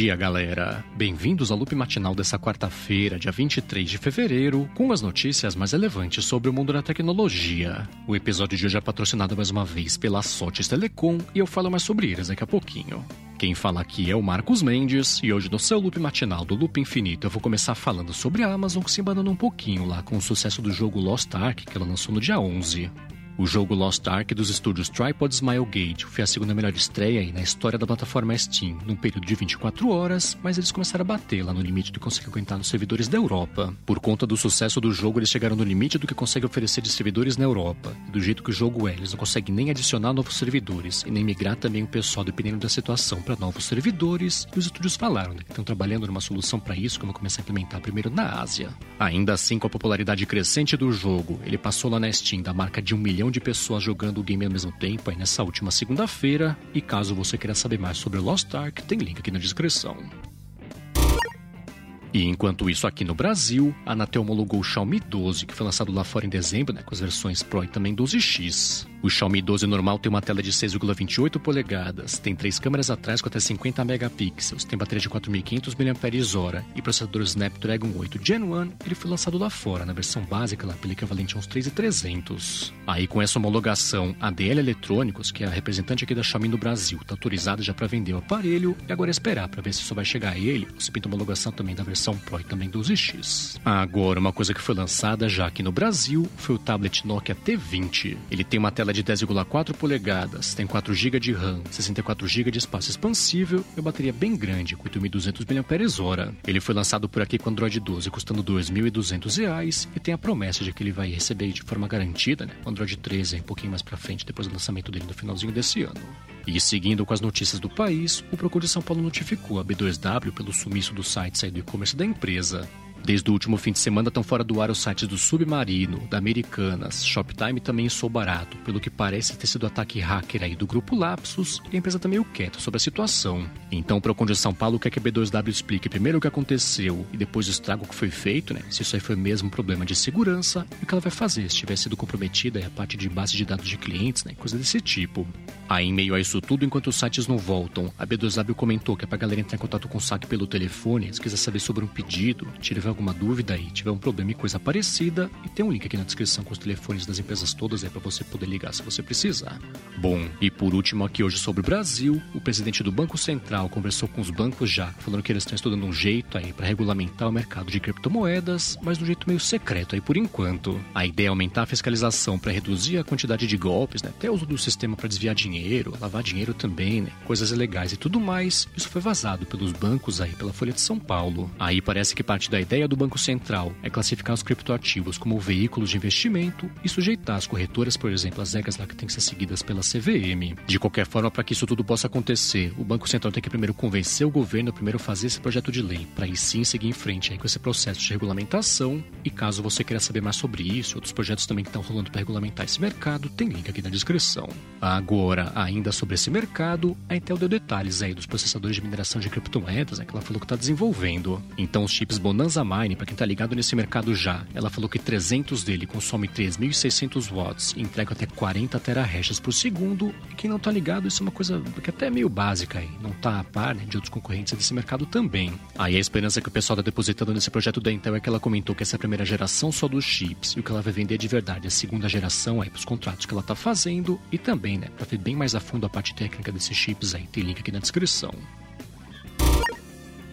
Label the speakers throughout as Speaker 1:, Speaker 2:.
Speaker 1: dia, galera! Bem-vindos ao loop matinal dessa quarta-feira, dia 23 de fevereiro, com as notícias mais relevantes sobre o mundo da tecnologia. O episódio de hoje é patrocinado mais uma vez pela Sotes Telecom e eu falo mais sobre eles daqui a pouquinho. Quem fala aqui é o Marcos Mendes e hoje no seu loop matinal do Loop Infinito eu vou começar falando sobre a Amazon se embanando um pouquinho lá com o sucesso do jogo Lost Ark que ela lançou no dia 11. O jogo Lost Ark dos estúdios Tripod Smilegate foi a segunda melhor estreia na história da plataforma Steam, num período de 24 horas, mas eles começaram a bater lá no limite do que consegue aguentar nos servidores da Europa. Por conta do sucesso do jogo, eles chegaram no limite do que consegue oferecer de servidores na Europa. Do jeito que o jogo é, eles não conseguem nem adicionar novos servidores e nem migrar também o pessoal dependendo da situação para novos servidores. E os estúdios falaram né, que estão trabalhando numa solução para isso vão começar a implementar primeiro na Ásia. Ainda assim, com a popularidade crescente do jogo, ele passou lá na Steam da marca de um milhão de pessoas jogando o game ao mesmo tempo aí nessa última segunda-feira. E caso você queira saber mais sobre Lost Ark, tem link aqui na descrição. E enquanto isso, aqui no Brasil, a Anatel homologou o Xiaomi 12, que foi lançado lá fora em dezembro, né, com as versões Pro e também 12X. O Xiaomi 12 normal tem uma tela de 6,28 polegadas, tem três câmeras atrás com até 50 megapixels, tem bateria de 4.500 mAh e processador Snapdragon 8 Gen 1. Ele foi lançado lá fora, na versão básica, lá pelo equivalente a uns 3.300. Aí, com essa homologação, a DL Eletrônicos, que é a representante aqui da Xiaomi no Brasil, está autorizada já para vender o aparelho e agora é esperar para ver se isso vai chegar ele ou se pinta homologação também da versão Pro e também 12X. Agora, uma coisa que foi lançada já aqui no Brasil foi o tablet Nokia T20. Ele tem uma tela de 10,4 polegadas, tem 4 GB de RAM, 64 GB de espaço expansível e uma bateria bem grande, com 8.200 mAh. Ele foi lançado por aqui com Android 12 custando R$ 2.200 e tem a promessa de que ele vai receber de forma garantida, né? O Android 13 um pouquinho mais para frente, depois do lançamento dele no finalzinho desse ano. E seguindo com as notícias do país, o Procure de São Paulo notificou a B2W pelo sumiço do site do e-commerce da empresa. Desde o último fim de semana estão fora do ar os sites do Submarino, da Americanas, Shoptime também Sou Barato, pelo que parece ter sido ataque hacker aí do grupo Lapsus e a empresa está meio quieta sobre a situação. Então o Procon de São Paulo quer que a B2W explique primeiro o que aconteceu e depois o estrago que foi feito, né? Se isso aí foi mesmo um problema de segurança e o que ela vai fazer se tiver sido comprometida a parte de base de dados de clientes, né? Coisa desse tipo. Aí, em meio a isso tudo, enquanto os sites não voltam, a B2W comentou que é pra galera entrar em contato com o saque pelo telefone, se quiser saber sobre um pedido, tiver alguma dúvida aí, tiver um problema e coisa parecida, e tem um link aqui na descrição com os telefones das empresas todas aí para você poder ligar se você precisar. Bom, e por último aqui hoje sobre o Brasil, o presidente do Banco Central conversou com os bancos já, falando que eles estão estudando um jeito aí para regulamentar o mercado de criptomoedas, mas de um jeito meio secreto aí por enquanto. A ideia é aumentar a fiscalização para reduzir a quantidade de golpes, né, até o uso do sistema para desviar dinheiro, lavar dinheiro também, né, coisas ilegais e tudo mais. Isso foi vazado pelos bancos aí pela Folha de São Paulo. Aí parece que parte da ideia do Banco Central é classificar os criptoativos como veículos de investimento e sujeitar as corretoras, por exemplo, as regras lá que têm que ser seguidas pela CVM. De qualquer forma, para que isso tudo possa acontecer, o Banco Central tem que primeiro convencer o governo a primeiro fazer esse projeto de lei, para aí sim seguir em frente aí com esse processo de regulamentação. E caso você queira saber mais sobre isso, outros projetos também que estão rolando para regulamentar esse mercado, tem link aqui na descrição. Agora, ainda sobre esse mercado, a Intel deu detalhes aí dos processadores de mineração de criptomoedas, né, que ela falou que está desenvolvendo. Então, os chips Bonanza Mine, para quem está ligado nesse mercado já, ela falou que 300 dele consome 3.600 watts e entrega até 40 terahashes por segundo. E quem não está ligado, isso é uma coisa que até é meio básica aí, não está a par né, de outros concorrentes desse mercado também. Aí a esperança que o pessoal está depositando nesse projeto da Intel é que ela comentou que essa é a primeira geração só dos chips e o que ela vai vender de verdade é a segunda geração aí para os contratos que ela está fazendo e também, né, para ver bem mais a fundo a parte técnica desses chips aí, tem link aqui na descrição.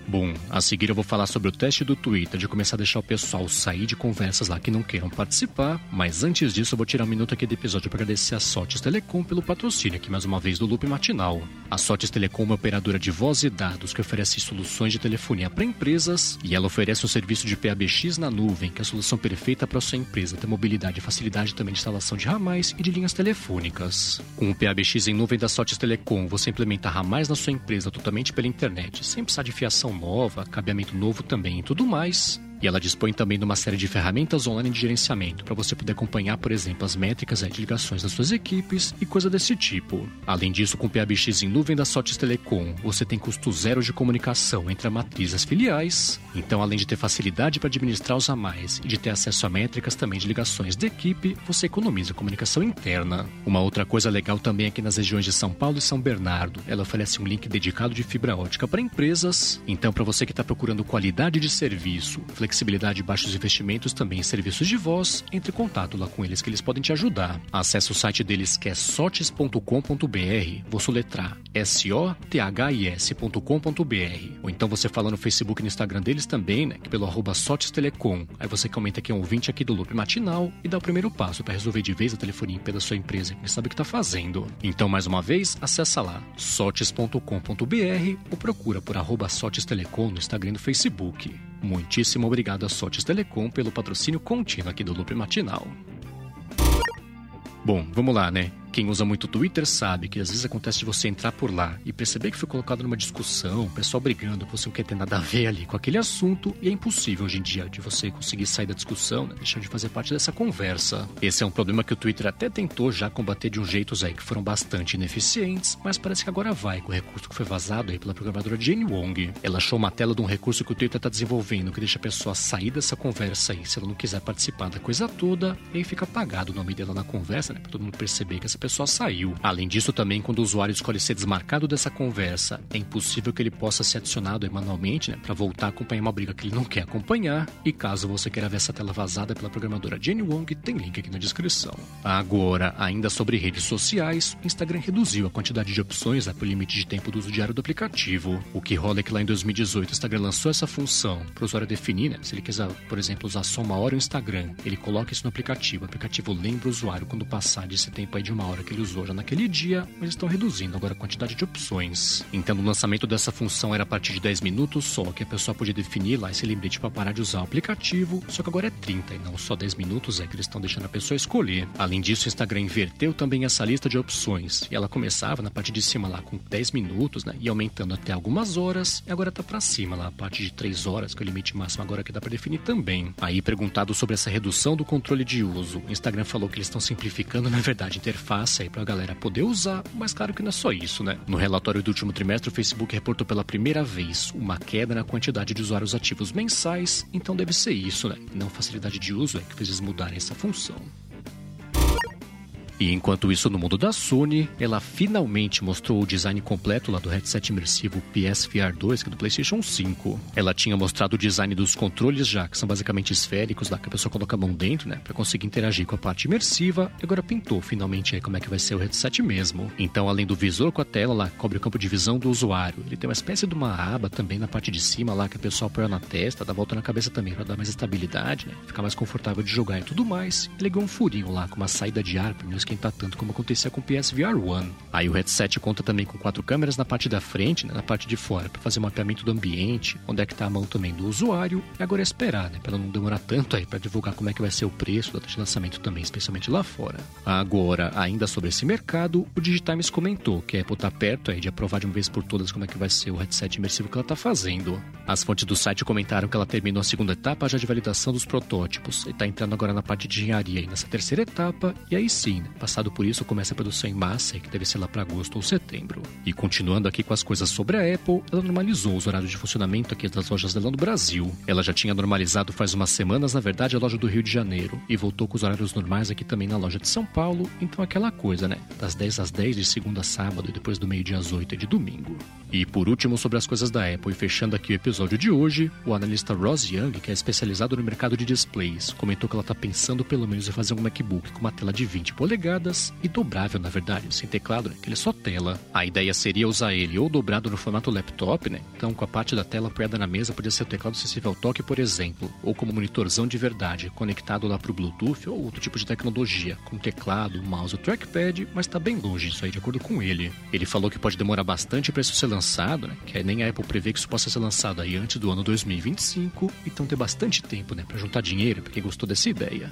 Speaker 1: Bom, a seguir eu vou falar sobre o teste do Twitter de começar a deixar o pessoal sair de conversas lá que não queiram participar, mas antes disso eu vou tirar um minuto aqui do episódio para agradecer a Sotes Telecom pelo patrocínio aqui mais uma vez do Loop Matinal. A Sotes Telecom é uma operadora de voz e dados que oferece soluções de telefonia para empresas e ela oferece um serviço de PABX na nuvem, que é a solução perfeita para sua empresa ter mobilidade e facilidade também de instalação de ramais e de linhas telefônicas. Com o PABX em nuvem da Sotes Telecom, você implementa ramais na sua empresa totalmente pela internet, sem precisar de fiação nova, cabeamento novo também e tudo mais. E ela dispõe também de uma série de ferramentas online de gerenciamento para você poder acompanhar, por exemplo, as métricas de ligações das suas equipes e coisa desse tipo. Além disso, com o PABX em nuvem da Sotes Telecom, você tem custo zero de comunicação entre a matriz e as filiais. Então, além de ter facilidade para administrar os a mais e de ter acesso a métricas também de ligações de equipe, você economiza comunicação interna. Uma outra coisa legal também aqui nas regiões de São Paulo e São Bernardo, ela oferece um link dedicado de fibra ótica para empresas. Então, para você que está procurando qualidade de serviço, flexibilidade e baixos investimentos também em serviços de voz, entre em contato lá com eles que eles podem te ajudar. Acesse o site deles que é sotes.com.br, vou soletrar S-O-T-H-I-S.com.br. Ou então você fala no Facebook e no Instagram deles também, né, que pelo arroba Sotes Telecom. Aí você comenta que é um ouvinte aqui do Loop Matinal e dá o primeiro passo para resolver de vez a telefonia da sua empresa, que sabe o que está fazendo. Então, mais uma vez, acessa lá sotes.com.br ou procura por arroba Sotes Telecom no Instagram e no Facebook. Muitíssimo obrigado a Sotes Telecom pelo patrocínio contínuo aqui do Loop Matinal. Bom, vamos lá, né? Quem usa muito Twitter sabe que às vezes acontece de você entrar por lá e perceber que foi colocado numa discussão, o pessoal brigando, você não quer ter nada a ver ali com aquele assunto e é impossível hoje em dia de você conseguir sair da discussão, né? deixar de fazer parte dessa conversa. Esse é um problema que o Twitter até tentou já combater de um jeitos aí que foram bastante ineficientes, mas parece que agora vai com o recurso que foi vazado aí pela programadora Jane Wong. Ela achou uma tela de um recurso que o Twitter está desenvolvendo que deixa a pessoa sair dessa conversa aí se ela não quiser participar da coisa toda e aí fica apagado o nome dela na conversa, né? Pra todo mundo perceber que essa pessoa pessoa saiu. Além disso, também, quando o usuário escolhe ser desmarcado dessa conversa, é impossível que ele possa ser adicionado manualmente, né, para voltar a acompanhar uma briga que ele não quer acompanhar. E caso você queira ver essa tela vazada pela programadora Jenny Wong, tem link aqui na descrição. Agora, ainda sobre redes sociais, o Instagram reduziu a quantidade de opções né, para o limite de tempo do uso diário do aplicativo. O que rola é que lá em 2018 o Instagram lançou essa função para o usuário definir, né, se ele quiser, por exemplo, usar só uma hora o Instagram, ele coloca isso no aplicativo. O aplicativo lembra o usuário quando passar desse tempo aí de uma hora que ele usou já naquele dia, eles estão reduzindo agora a quantidade de opções. Então, o lançamento dessa função era a partir de 10 minutos só, que a pessoa podia definir lá esse lembrete para parar de usar o aplicativo, só que agora é 30 e não só 10 minutos, é que eles estão deixando a pessoa escolher. Além disso, o Instagram inverteu também essa lista de opções, e ela começava na parte de cima lá com 10 minutos, né, e aumentando até algumas horas, e agora tá para cima lá, a parte de 3 horas, que é o limite máximo agora que dá para definir também. Aí, perguntado sobre essa redução do controle de uso, o Instagram falou que eles estão simplificando, na verdade, a interface aí pra galera poder usar, mas claro que não é só isso, né? No relatório do último trimestre, o Facebook reportou pela primeira vez uma queda na quantidade de usuários ativos mensais, então deve ser isso, né? Não facilidade de uso é que fez eles mudarem essa função. E enquanto isso, no mundo da Sony, ela finalmente mostrou o design completo lá do headset imersivo PSVR 2, que é do PlayStation 5. Ela tinha mostrado o design dos controles já, que são basicamente esféricos, lá que a pessoa coloca a mão dentro, né, para conseguir interagir com a parte imersiva. E agora pintou finalmente aí como é que vai ser o headset mesmo. Então, além do visor com a tela lá, cobre o campo de visão do usuário. Ele tem uma espécie de uma aba também na parte de cima lá que a pessoa apoia na testa, dá volta na cabeça também para dar mais estabilidade, né, ficar mais confortável de jogar e tudo mais. E ligou um furinho lá com uma saída de ar para esquentar tanto como acontecia com o PSVR 1. Aí o headset conta também com quatro câmeras na parte da frente, né, na parte de fora, para fazer um mapeamento do ambiente, onde é que tá a mão também do usuário, e agora é esperar, né, para não demorar tanto aí para divulgar como é que vai ser o preço, data de lançamento também, especialmente lá fora. Agora, ainda sobre esse mercado, o Digitimes comentou que a Apple tá perto aí de aprovar de uma vez por todas como é que vai ser o headset imersivo que ela tá fazendo. As fontes do site comentaram que ela terminou a segunda etapa já de validação dos protótipos e tá entrando agora na parte de engenharia aí nessa terceira etapa, e aí sim, né, passado por isso começa a produção em massa, que deve ser lá para agosto ou setembro. E continuando aqui com as coisas sobre a Apple, ela normalizou os horários de funcionamento aqui das lojas dela no Brasil. Ela já tinha normalizado faz umas semanas, na verdade, a loja do Rio de Janeiro, e voltou com os horários normais aqui também na loja de São Paulo, então aquela coisa, né? Das 10 às 10 de segunda a sábado e depois do meio-dia às 8 de domingo. E por último, sobre as coisas da Apple, e fechando aqui o episódio de hoje, o analista Ross Young, que é especializado no mercado de displays, comentou que ela está pensando pelo menos em fazer um MacBook com uma tela de 20 polegadas e dobrável, na verdade, sem teclado, né? Que ele é só tela. A ideia seria usar ele ou dobrado no formato laptop, né? Então, com a parte da tela apoiada na mesa, podia ser o teclado sensível ao toque, por exemplo, ou como monitorzão de verdade, conectado lá para o Bluetooth ou outro tipo de tecnologia, com teclado, mouse ou trackpad, mas está bem longe isso aí, de acordo com ele. Ele falou que pode demorar bastante para isso ser lançado, né? Que nem a Apple prevê que isso possa ser lançado aí antes do ano 2025, então tem bastante tempo, né, para juntar dinheiro para quem gostou dessa ideia.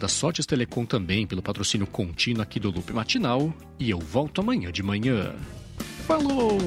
Speaker 1: a Sortes Telecom também pelo patrocínio contínuo aqui do Loop Matinal e eu volto amanhã de manhã. Falou!